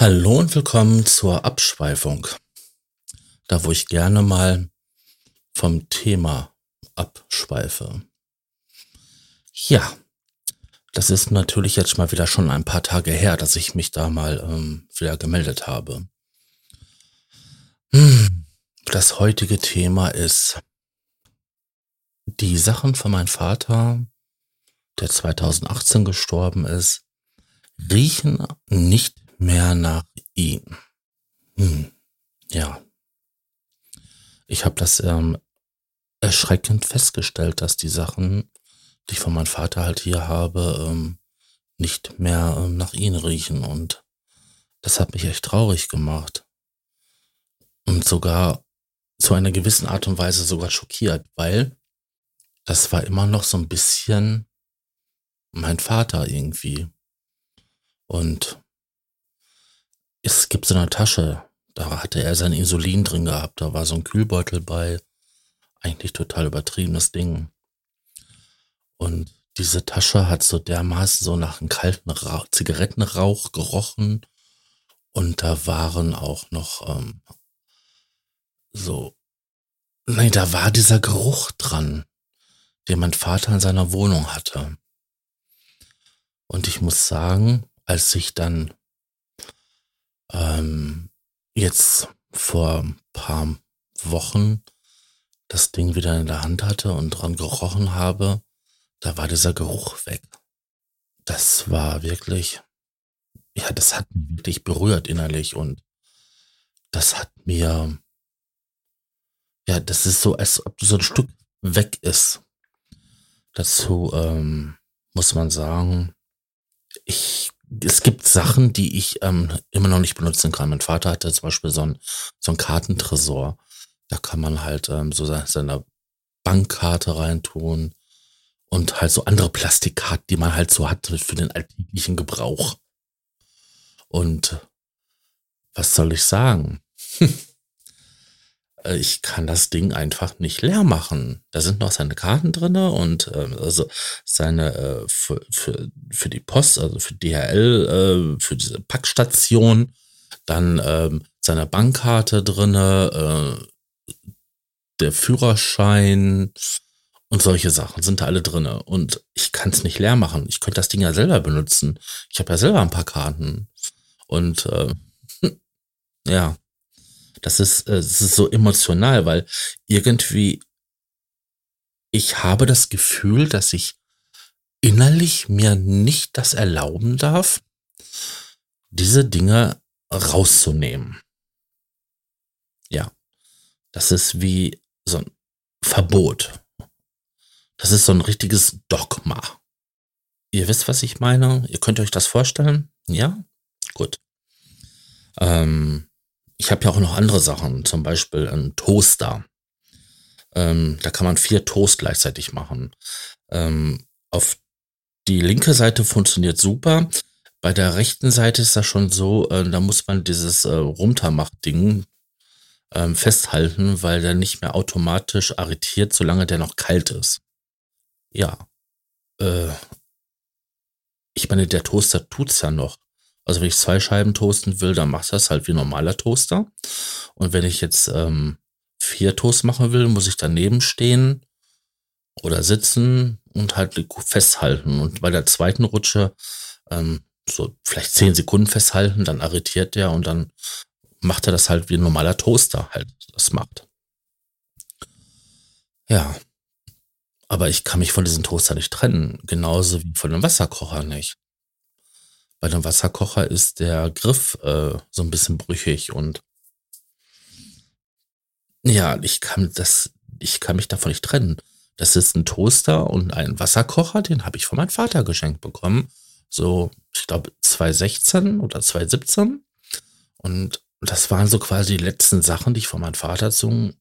Hallo und willkommen zur Abschweifung. Da wo ich gerne mal vom Thema abschweife. Ja, das ist natürlich jetzt mal wieder schon ein paar Tage her, dass ich mich da mal ähm, wieder gemeldet habe. Hm, das heutige Thema ist die Sachen von meinem Vater, der 2018 gestorben ist, riechen nicht mehr nach ihm. Hm, ja. Ich habe das ähm, erschreckend festgestellt, dass die Sachen, die ich von meinem Vater halt hier habe, ähm, nicht mehr ähm, nach ihm riechen. Und das hat mich echt traurig gemacht. Und sogar zu einer gewissen Art und Weise sogar schockiert, weil das war immer noch so ein bisschen mein Vater irgendwie. Und es gibt so eine Tasche, da hatte er sein Insulin drin gehabt, da war so ein Kühlbeutel bei. Eigentlich total übertriebenes Ding. Und diese Tasche hat so dermaßen so nach einem kalten Rauch, Zigarettenrauch gerochen. Und da waren auch noch ähm, so, nein, da war dieser Geruch dran, den mein Vater in seiner Wohnung hatte. Und ich muss sagen, als ich dann ähm, jetzt vor ein paar Wochen das Ding wieder in der Hand hatte und dran gerochen habe, da war dieser Geruch weg. Das war wirklich, ja, das hat mich wirklich berührt innerlich und das hat mir, ja, das ist so, als ob so ein Stück weg ist. Dazu ähm, muss man sagen, ich es gibt Sachen, die ich ähm, immer noch nicht benutzen kann. Mein Vater hatte zum Beispiel so ein, so ein Kartentresor. Da kann man halt ähm, so seine Bankkarte reintun und halt so andere Plastikkarten, die man halt so hat für den alltäglichen Gebrauch. Und was soll ich sagen? Äh, ich kann das Ding einfach nicht leer machen. Da sind noch seine Karten drinne und äh, also seine äh, für, für, für die Post, also für DHL, äh, für diese Packstation, dann ähm, seine Bankkarte drinne, äh, der Führerschein und solche Sachen sind da alle drinne und ich kann es nicht leer machen. Ich könnte das Ding ja selber benutzen. Ich habe ja selber ein paar Karten und äh, ja. Das ist, äh, das ist so emotional, weil irgendwie ich habe das Gefühl, dass ich innerlich mir nicht das erlauben darf, diese Dinge rauszunehmen. Ja, das ist wie so ein Verbot. Das ist so ein richtiges Dogma. Ihr wisst, was ich meine? Ihr könnt euch das vorstellen? Ja? Gut. Ähm, ich habe ja auch noch andere Sachen, zum Beispiel ein Toaster. Ähm, da kann man vier Toast gleichzeitig machen. Ähm, auf die linke Seite funktioniert super. Bei der rechten Seite ist das schon so, äh, da muss man dieses äh, Runtermach-Ding ähm, festhalten, weil der nicht mehr automatisch arretiert, solange der noch kalt ist. Ja. Äh, ich meine, der Toaster tut's ja noch. Also wenn ich zwei Scheiben toasten will, dann macht das halt wie normaler Toaster. Und wenn ich jetzt ähm, vier Toast machen will, muss ich daneben stehen oder sitzen und halt festhalten. Und bei der zweiten Rutsche ähm, so vielleicht zehn Sekunden festhalten, dann arretiert der und dann macht er das halt wie ein normaler Toaster halt das macht. Ja. Aber ich kann mich von diesem Toaster nicht trennen. Genauso wie von dem Wasserkocher nicht bei dem Wasserkocher ist der Griff äh, so ein bisschen brüchig und ja, ich kann das, ich kann mich davon nicht trennen. Das ist ein Toaster und ein Wasserkocher, den habe ich von meinem Vater geschenkt bekommen. So, ich glaube, 2016 oder 2017. Und das waren so quasi die letzten Sachen, die ich von meinem Vater zum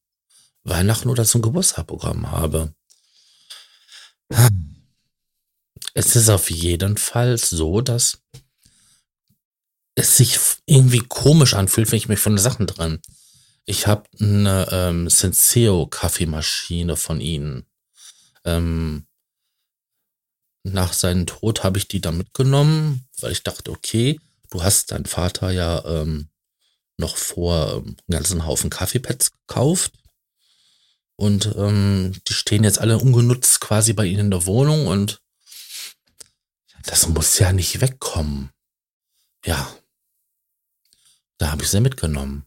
Weihnachten oder zum Geburtstag bekommen habe. Es ist auf jeden Fall so, dass es sich irgendwie komisch anfühlt, wenn ich mich von den Sachen dran. Ich habe eine ähm, Senseo Kaffeemaschine von ihnen. Ähm, nach seinem Tod habe ich die da mitgenommen, weil ich dachte, okay, du hast deinen Vater ja ähm, noch vor ähm, einen ganzen Haufen Kaffeepads gekauft. Und ähm, die stehen jetzt alle ungenutzt quasi bei ihnen in der Wohnung und das muss ja nicht wegkommen. Ja. Da habe ich sie mitgenommen.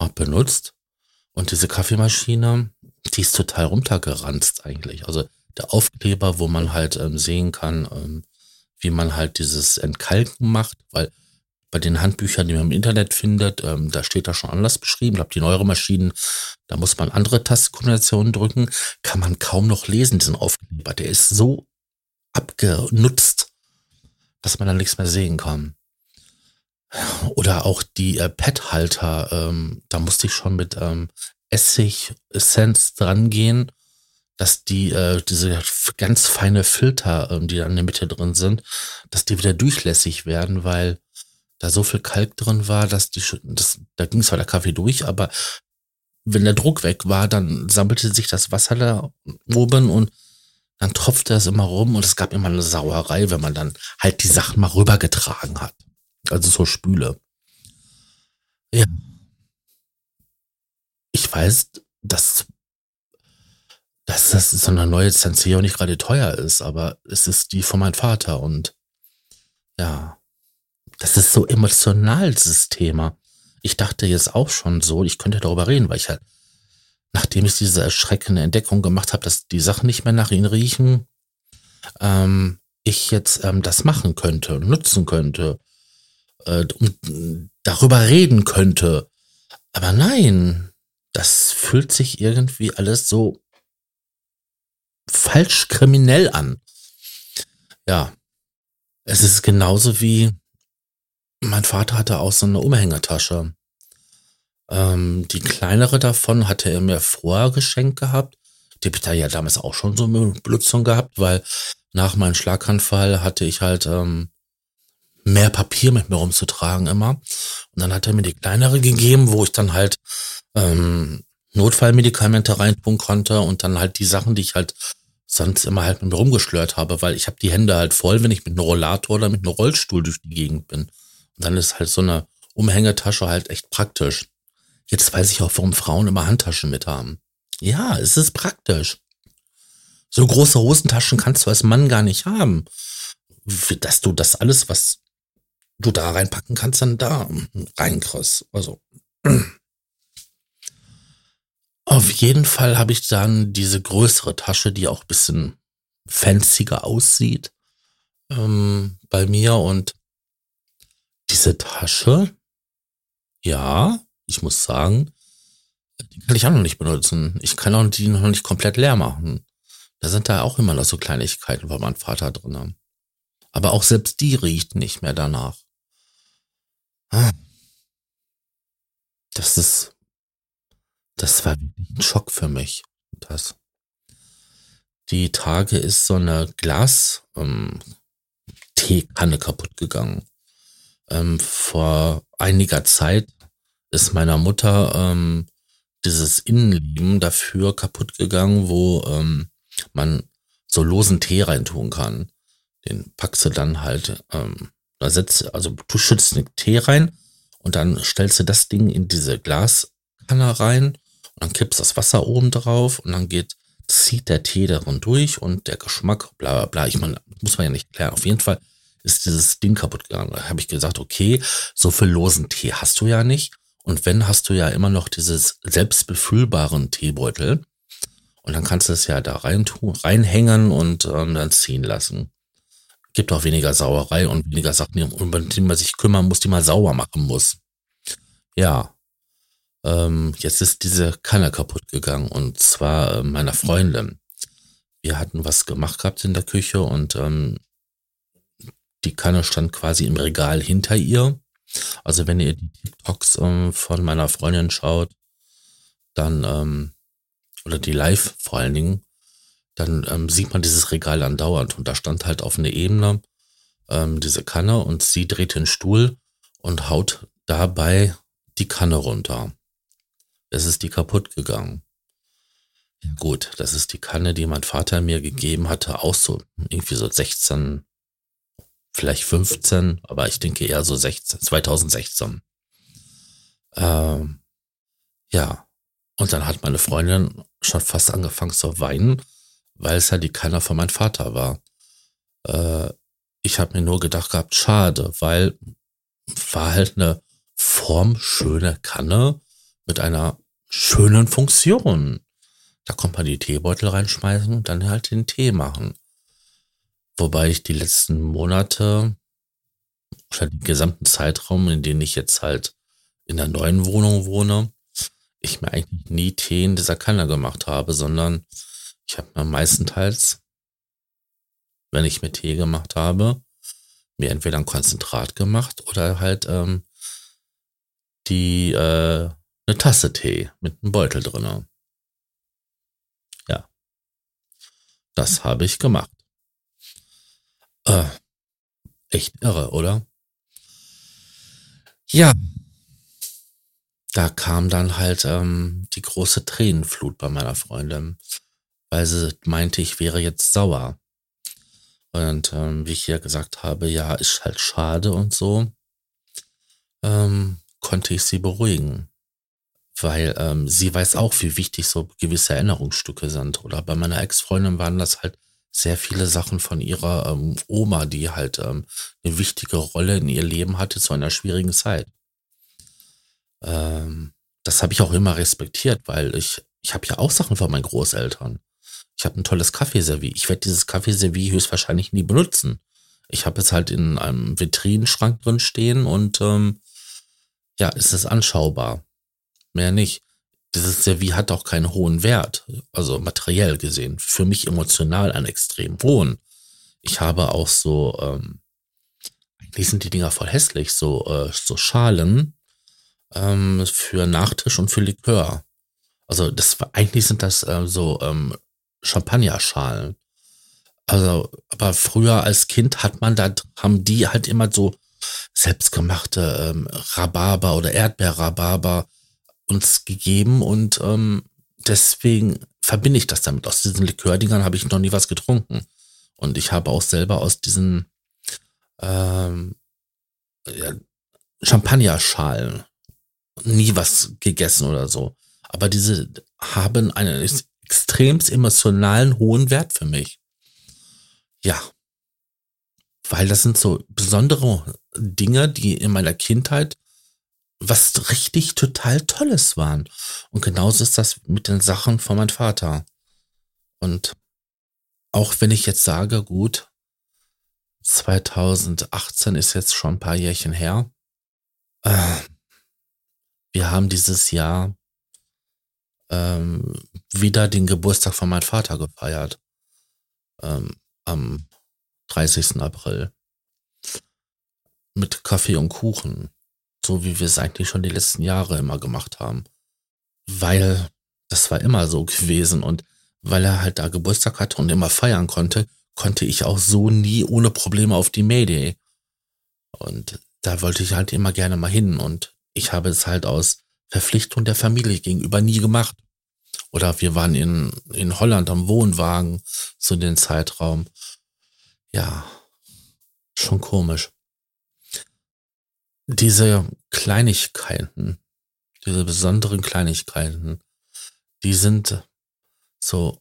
Hab benutzt. Und diese Kaffeemaschine, die ist total runtergeranzt eigentlich. Also der Aufkleber, wo man halt ähm, sehen kann, ähm, wie man halt dieses Entkalken macht, weil bei den Handbüchern, die man im Internet findet, ähm, da steht da schon anders beschrieben. Ich glaube, die neuere Maschinen, da muss man andere Tastenkombinationen drücken, kann man kaum noch lesen, diesen Aufkleber. Der ist so abgenutzt, dass man da nichts mehr sehen kann. Oder auch die äh, Pad-Halter, ähm, da musste ich schon mit ähm, Essig-Essenz dran gehen, dass die, äh, diese ganz feine Filter, ähm, die da in der Mitte drin sind, dass die wieder durchlässig werden, weil da so viel Kalk drin war, dass die, das, da ging zwar der Kaffee durch, aber wenn der Druck weg war, dann sammelte sich das Wasser da oben und dann tropfte es immer rum und es gab immer eine Sauerei, wenn man dann halt die Sachen mal rübergetragen hat. Also so Spüle. Ja. Ich weiß, dass, dass das so eine neue Senseo nicht gerade teuer ist, aber es ist die von meinem Vater und ja, das ist so emotional, dieses Thema. Ich dachte jetzt auch schon so, ich könnte darüber reden, weil ich halt, nachdem ich diese erschreckende Entdeckung gemacht habe, dass die Sachen nicht mehr nach ihnen riechen, ähm, ich jetzt ähm, das machen könnte, nutzen könnte, äh, und darüber reden könnte. Aber nein, das fühlt sich irgendwie alles so falsch kriminell an. Ja, es ist genauso wie mein Vater hatte auch so eine Umhängetasche. Ähm, die kleinere davon hatte er mir vorher geschenkt gehabt. Die habe ich da ja damals auch schon so eine Benutzung gehabt, weil nach meinem Schlaganfall hatte ich halt ähm, mehr Papier mit mir rumzutragen immer. Und dann hat er mir die kleinere gegeben, wo ich dann halt ähm, Notfallmedikamente reintun konnte und dann halt die Sachen, die ich halt sonst immer halt mit mir rumgeschlört habe, weil ich habe die Hände halt voll, wenn ich mit einem Rollator oder mit einem Rollstuhl durch die Gegend bin. Und dann ist halt so eine Umhängetasche halt echt praktisch. Jetzt weiß ich auch, warum Frauen immer Handtaschen mit haben. Ja, es ist praktisch. So große Hosentaschen kannst du als Mann gar nicht haben. Dass du das alles, was du da reinpacken kannst, dann da reinkriegst. Also. Auf jeden Fall habe ich dann diese größere Tasche, die auch bisschen fancier aussieht, ähm, bei mir und diese Tasche, ja, ich muss sagen, die kann ich auch noch nicht benutzen. Ich kann auch die noch nicht komplett leer machen. Da sind da auch immer noch so Kleinigkeiten von meinem Vater drin. Aber auch selbst die riecht nicht mehr danach. Ah. Das ist, das war wirklich ein Schock für mich. Das. Die Tage ist so eine Glas ähm, Teekanne kaputt gegangen. Ähm, vor einiger Zeit ist meiner Mutter ähm, dieses Innenleben dafür kaputt gegangen, wo ähm, man so losen Tee reintun kann. Den packst du dann halt ähm, da setzt, also du schützt einen Tee rein und dann stellst du das Ding in diese Glaskanne rein und dann kippst das Wasser oben drauf und dann geht, zieht der Tee darin durch und der Geschmack, bla bla bla. Ich meine, muss man ja nicht klären. Auf jeden Fall ist dieses Ding kaputt gegangen. Da habe ich gesagt, okay, so viel losen Tee hast du ja nicht. Und wenn, hast du ja immer noch dieses selbstbefüllbaren Teebeutel. Und dann kannst du es ja da rein reinhängen und ähm, dann ziehen lassen gibt auch weniger Sauerei und weniger Sachen, um die man sich kümmern muss, die man sauber machen muss. Ja. Ähm, jetzt ist diese Kanne kaputt gegangen und zwar äh, meiner Freundin. Wir hatten was gemacht gehabt in der Küche und ähm, die Kanne stand quasi im Regal hinter ihr. Also wenn ihr die TikToks ähm, von meiner Freundin schaut, dann, ähm, oder die Live vor allen Dingen, dann ähm, sieht man dieses Regal andauernd und da stand halt auf einer Ebene ähm, diese Kanne und sie dreht den Stuhl und haut dabei die Kanne runter. Es ist die kaputt gegangen. Gut, das ist die Kanne, die mein Vater mir gegeben hatte, auch so irgendwie so 16, vielleicht 15, aber ich denke eher so 16, 2016. Ähm, ja, und dann hat meine Freundin schon fast angefangen zu weinen, weil es ja die keiner von meinem Vater war. Äh, ich habe mir nur gedacht gehabt, schade, weil war halt eine formschöne Kanne mit einer schönen Funktion. Da kommt man die Teebeutel reinschmeißen und dann halt den Tee machen. Wobei ich die letzten Monate oder den gesamten Zeitraum, in dem ich jetzt halt in der neuen Wohnung wohne, ich mir eigentlich nie Tee in dieser Kanne gemacht habe, sondern ich habe mir meistenteils, wenn ich mir Tee gemacht habe, mir entweder ein Konzentrat gemacht oder halt ähm, die äh, eine Tasse Tee mit einem Beutel drinne. Ja, das habe ich gemacht. Äh, echt irre, oder? Ja, da kam dann halt ähm, die große Tränenflut bei meiner Freundin, weil sie meinte, ich wäre jetzt sauer. Und ähm, wie ich ja gesagt habe, ja, ist halt schade und so, ähm, konnte ich sie beruhigen. Weil ähm, sie weiß auch, wie wichtig so gewisse Erinnerungsstücke sind. Oder bei meiner Ex-Freundin waren das halt sehr viele Sachen von ihrer ähm, Oma, die halt ähm, eine wichtige Rolle in ihr Leben hatte zu einer schwierigen Zeit. Ähm, das habe ich auch immer respektiert, weil ich, ich habe ja auch Sachen von meinen Großeltern. Ich habe ein tolles Kaffeeservie. Ich werde dieses Kaffeeservie höchstwahrscheinlich nie benutzen. Ich habe es halt in einem Vitrinenschrank drin stehen und ähm, ja, es ist anschaubar. Mehr nicht dieses Servier hat auch keinen hohen Wert, also materiell gesehen. Für mich emotional einen extrem hohen. Ich habe auch so, ähm, eigentlich sind die Dinger voll hässlich, so, äh, so Schalen ähm, für Nachtisch und für Likör. Also das eigentlich sind das äh, so ähm, Champagnerschalen. Also, aber früher als Kind hat man da, haben die halt immer so selbstgemachte ähm, Rhabarber oder Erdbeerrhabarber uns gegeben und ähm, deswegen verbinde ich das damit. Aus diesen Likördingern habe ich noch nie was getrunken. Und ich habe auch selber aus diesen ähm, ja, Champagnerschalen nie was gegessen oder so. Aber diese haben einen extrem emotionalen hohen Wert für mich. Ja. Weil das sind so besondere Dinge, die in meiner Kindheit was richtig total Tolles waren. Und genauso ist das mit den Sachen von meinem Vater. Und auch wenn ich jetzt sage, gut, 2018 ist jetzt schon ein paar Jährchen her. Äh, wir haben dieses Jahr ähm, wieder den Geburtstag von meinem Vater gefeiert. Ähm, am 30. April. Mit Kaffee und Kuchen so wie wir es eigentlich schon die letzten Jahre immer gemacht haben. Weil das war immer so gewesen und weil er halt da Geburtstag hatte und immer feiern konnte, konnte ich auch so nie ohne Probleme auf die Mayday. Und da wollte ich halt immer gerne mal hin und ich habe es halt aus Verpflichtung der Familie gegenüber nie gemacht. Oder wir waren in, in Holland am Wohnwagen zu dem Zeitraum. Ja, schon komisch diese Kleinigkeiten, diese besonderen Kleinigkeiten, die sind so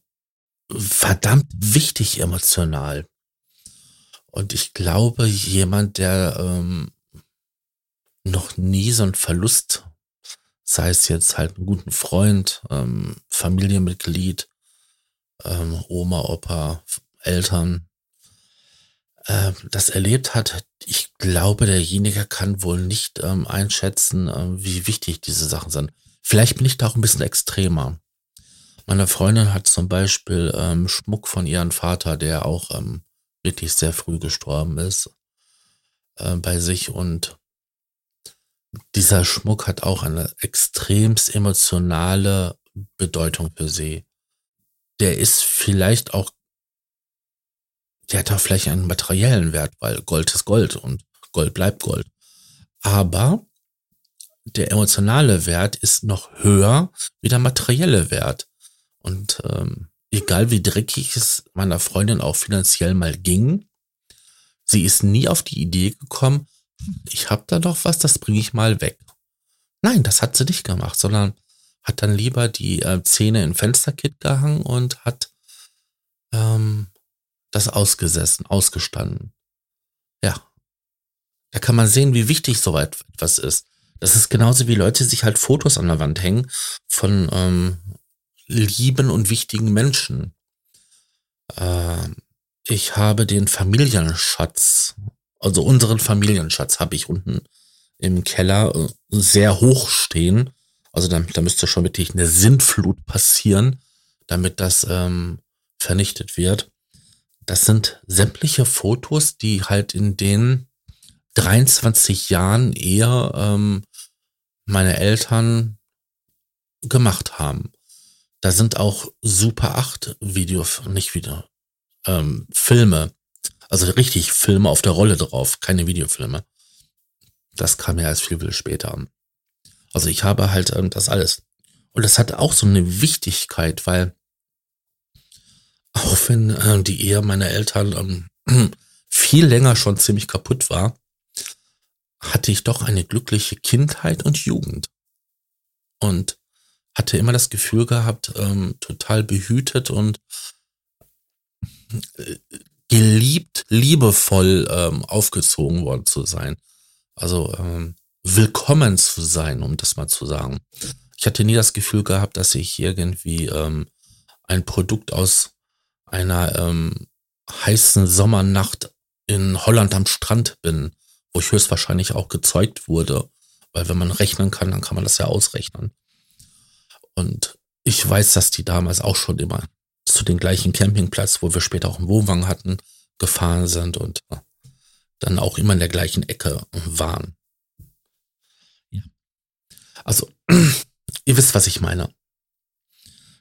verdammt wichtig emotional. Und ich glaube, jemand, der ähm, noch nie so einen Verlust, sei es jetzt halt einen guten Freund, ähm, Familienmitglied, ähm, Oma, Opa, Eltern, äh, das erlebt hat, ich glaube, derjenige kann wohl nicht ähm, einschätzen, äh, wie wichtig diese Sachen sind. Vielleicht bin ich da auch ein bisschen extremer. Meine Freundin hat zum Beispiel ähm, Schmuck von ihrem Vater, der auch ähm, wirklich sehr früh gestorben ist, äh, bei sich und dieser Schmuck hat auch eine extremst emotionale Bedeutung für sie. Der ist vielleicht auch der hat auch vielleicht einen materiellen Wert, weil Gold ist Gold und Gold bleibt Gold. Aber der emotionale Wert ist noch höher wie der materielle Wert. Und ähm, egal wie dreckig es meiner Freundin auch finanziell mal ging, Sie ist nie auf die Idee gekommen, ich habe da doch was, das bringe ich mal weg. Nein, das hat sie nicht gemacht, sondern hat dann lieber die äh, Zähne in Fensterkit gehangen und hat ähm, das ausgesessen, ausgestanden. Ja. Da kann man sehen, wie wichtig so etwas ist. Das ist genauso wie Leute sich halt Fotos an der Wand hängen von ähm, lieben und wichtigen Menschen. Äh, ich habe den Familienschatz, also unseren Familienschatz habe ich unten im Keller äh, sehr hoch stehen. Also da, da müsste schon wirklich eine Sintflut passieren, damit das ähm, vernichtet wird. Das sind sämtliche Fotos, die halt in den 23 Jahren eher ähm, meine Eltern gemacht haben. Da sind auch Super 8 Videos, nicht wieder, ähm, Filme. Also richtig Filme auf der Rolle drauf, keine Videofilme. Das kam ja erst viel, viel später. Also ich habe halt ähm, das alles. Und das hat auch so eine Wichtigkeit, weil auch wenn äh, die Ehe meiner Eltern ähm, viel länger schon ziemlich kaputt war, hatte ich doch eine glückliche Kindheit und Jugend. Und hatte immer das Gefühl gehabt, ähm, total behütet und äh, geliebt, liebevoll ähm, aufgezogen worden zu sein. Also ähm, willkommen zu sein, um das mal zu sagen. Ich hatte nie das Gefühl gehabt, dass ich irgendwie ähm, ein Produkt aus einer ähm, heißen Sommernacht in Holland am Strand bin, wo ich höchstwahrscheinlich auch gezeugt wurde. Weil wenn man rechnen kann, dann kann man das ja ausrechnen. Und ich weiß, dass die damals auch schon immer zu den gleichen Campingplatz, wo wir später auch einen Wohnwagen hatten, gefahren sind und äh, dann auch immer in der gleichen Ecke waren. Ja. Also, ihr wisst, was ich meine.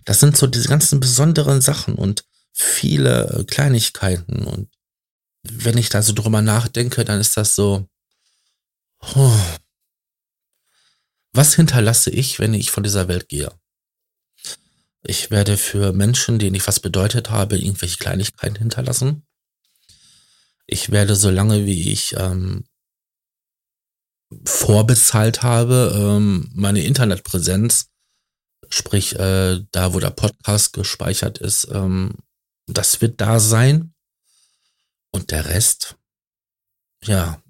Das sind so diese ganzen besonderen Sachen und viele äh, Kleinigkeiten und wenn ich da so drüber nachdenke, dann ist das so, oh, was hinterlasse ich, wenn ich von dieser Welt gehe? Ich werde für Menschen, denen ich was bedeutet habe, irgendwelche Kleinigkeiten hinterlassen. Ich werde so lange wie ich ähm, vorbezahlt habe, ähm, meine Internetpräsenz, sprich äh, da, wo der Podcast gespeichert ist, ähm, das wird da sein. Und der Rest, ja,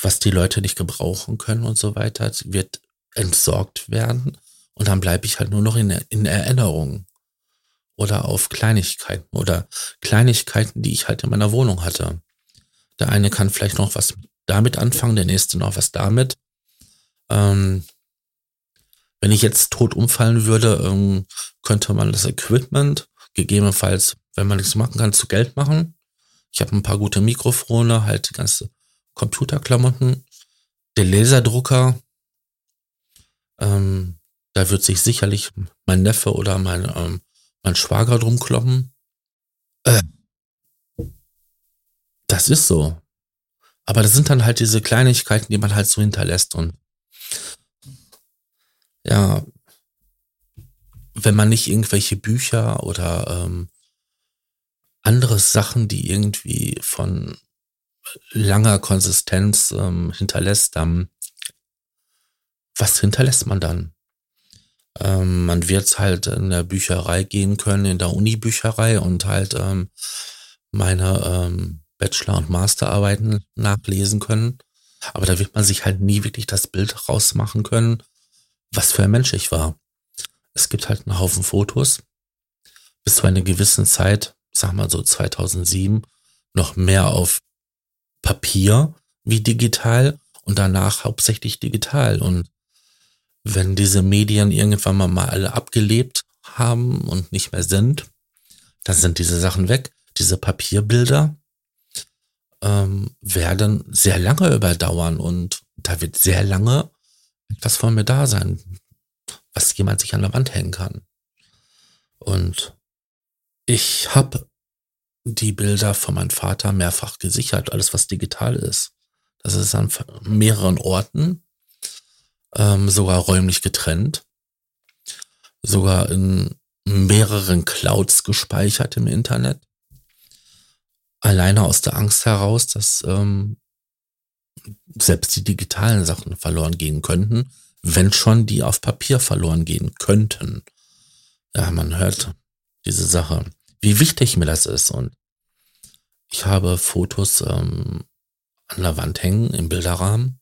was die Leute nicht gebrauchen können und so weiter, wird entsorgt werden. Und dann bleibe ich halt nur noch in, in Erinnerung. Oder auf Kleinigkeiten oder Kleinigkeiten, die ich halt in meiner Wohnung hatte. Der eine kann vielleicht noch was damit anfangen, der nächste noch was damit. Ähm, wenn ich jetzt tot umfallen würde, ähm, könnte man das Equipment gegebenenfalls, wenn man nichts machen kann, zu Geld machen. Ich habe ein paar gute Mikrofone, halt die ganze Computerklamotten, der Laserdrucker. Ähm, da wird sich sicherlich mein Neffe oder mein, ähm, mein Schwager drum kloppen. Äh, das ist so. Aber das sind dann halt diese Kleinigkeiten, die man halt so hinterlässt und ja, wenn man nicht irgendwelche Bücher oder ähm, andere Sachen, die irgendwie von langer Konsistenz ähm, hinterlässt, dann was hinterlässt man dann? Ähm, man wird halt in der Bücherei gehen können, in der Uni-Bücherei und halt ähm, meine ähm, Bachelor- und Masterarbeiten nachlesen können. Aber da wird man sich halt nie wirklich das Bild rausmachen können, was für ein Mensch ich war. Es gibt halt einen Haufen Fotos. Bis zu einer gewissen Zeit, sag mal so 2007, noch mehr auf Papier wie digital und danach hauptsächlich digital. Und wenn diese Medien irgendwann mal alle abgelebt haben und nicht mehr sind, dann sind diese Sachen weg. Diese Papierbilder ähm, werden sehr lange überdauern und da wird sehr lange etwas von mir da sein was jemand sich an der Wand hängen kann. Und ich habe die Bilder von meinem Vater mehrfach gesichert, alles was digital ist. Das ist an mehreren Orten, ähm, sogar räumlich getrennt, sogar in mehreren Clouds gespeichert im Internet. alleine aus der Angst heraus, dass ähm, selbst die digitalen Sachen verloren gehen könnten, wenn schon die auf Papier verloren gehen könnten. Ja, man hört diese Sache, wie wichtig mir das ist. Und ich habe Fotos ähm, an der Wand hängen im Bilderrahmen.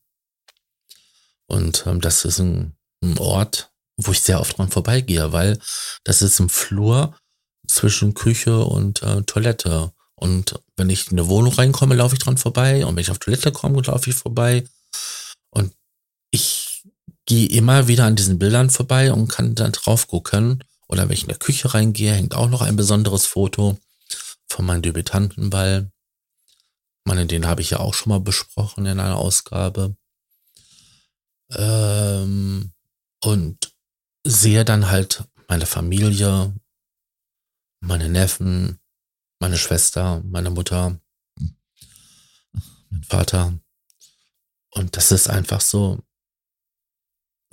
Und ähm, das ist ein, ein Ort, wo ich sehr oft dran vorbeigehe, weil das ist im Flur zwischen Küche und äh, Toilette. Und wenn ich in eine Wohnung reinkomme, laufe ich dran vorbei. Und wenn ich auf Toilette komme, laufe ich vorbei. Und ich gehe immer wieder an diesen Bildern vorbei und kann dann drauf gucken. Oder wenn ich in der Küche reingehe, hängt auch noch ein besonderes Foto von meinem Debütantenball. Meine, den habe ich ja auch schon mal besprochen in einer Ausgabe. Ähm, und sehe dann halt meine Familie, meine Neffen, meine Schwester, meine Mutter, mein Vater. Und das ist einfach so,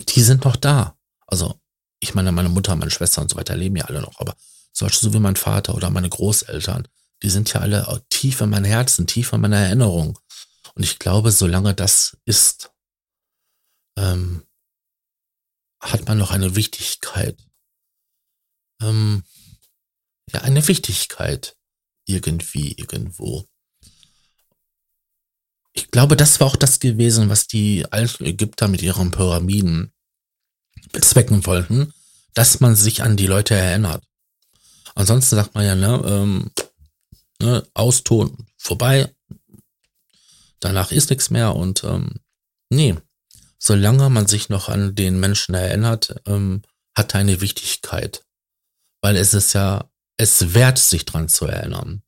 die sind noch da. Also, ich meine, meine Mutter, meine Schwester und so weiter leben ja alle noch, aber solche so wie mein Vater oder meine Großeltern, die sind ja alle tief in mein Herzen, tief in meiner Erinnerung. Und ich glaube, solange das ist, ähm, hat man noch eine Wichtigkeit. Ähm, ja, eine Wichtigkeit irgendwie, irgendwo. Ich glaube, das war auch das gewesen, was die alten Ägypter mit ihren Pyramiden bezwecken wollten, dass man sich an die Leute erinnert. Ansonsten sagt man ja, ne, ähm, ne Auston vorbei, danach ist nichts mehr und ähm, nee, solange man sich noch an den Menschen erinnert, ähm, hat eine Wichtigkeit. Weil es ist ja es wert, sich dran zu erinnern.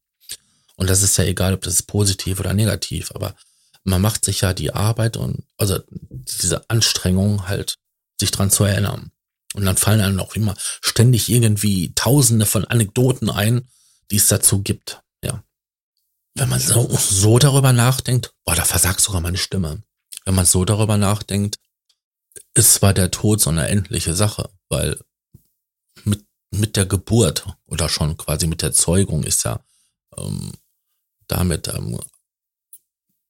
Und das ist ja egal, ob das ist positiv oder negativ, aber man macht sich ja die Arbeit und also diese Anstrengung halt, sich dran zu erinnern. Und dann fallen einem auch immer ständig irgendwie tausende von Anekdoten ein, die es dazu gibt. Ja. Wenn man so, so darüber nachdenkt, boah, da versagt sogar meine Stimme. Wenn man so darüber nachdenkt, ist zwar der Tod so eine endliche Sache, weil mit mit der Geburt oder schon quasi mit der Zeugung ist ja ähm, damit ähm,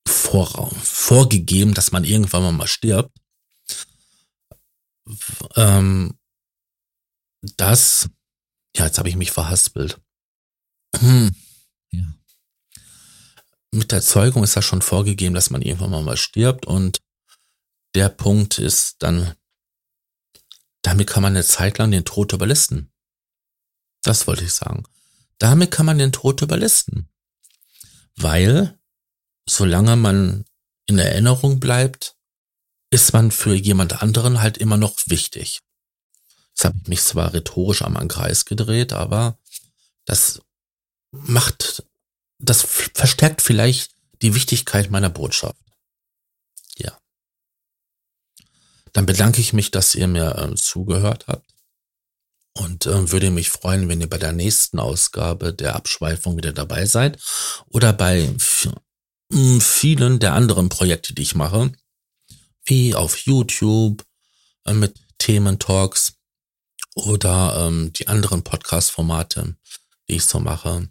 vor, vorgegeben, dass man irgendwann mal stirbt. Ähm, das, ja, jetzt habe ich mich verhaspelt. Hm, ja. Mit der Zeugung ist ja schon vorgegeben, dass man irgendwann mal stirbt und der Punkt ist dann, damit kann man eine Zeit lang den Tod überlisten. Das wollte ich sagen. Damit kann man den Tod überlisten. Weil, solange man in Erinnerung bleibt, ist man für jemand anderen halt immer noch wichtig. Jetzt habe ich mich zwar rhetorisch am Kreis gedreht, aber das macht, das verstärkt vielleicht die Wichtigkeit meiner Botschaft. Ja. Dann bedanke ich mich, dass ihr mir äh, zugehört habt und äh, würde mich freuen, wenn ihr bei der nächsten Ausgabe der Abschweifung wieder dabei seid oder bei vielen der anderen Projekte, die ich mache, wie auf YouTube äh, mit Thementalks oder ähm, die anderen Podcast-Formate, die ich so mache.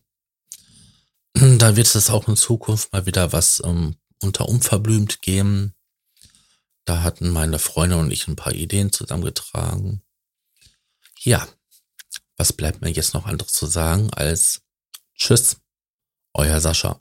Da wird es auch in Zukunft mal wieder was ähm, unter unverblümt geben. Da hatten meine Freunde und ich ein paar Ideen zusammengetragen. Ja, was bleibt mir jetzt noch anderes zu sagen als Tschüss, euer Sascha.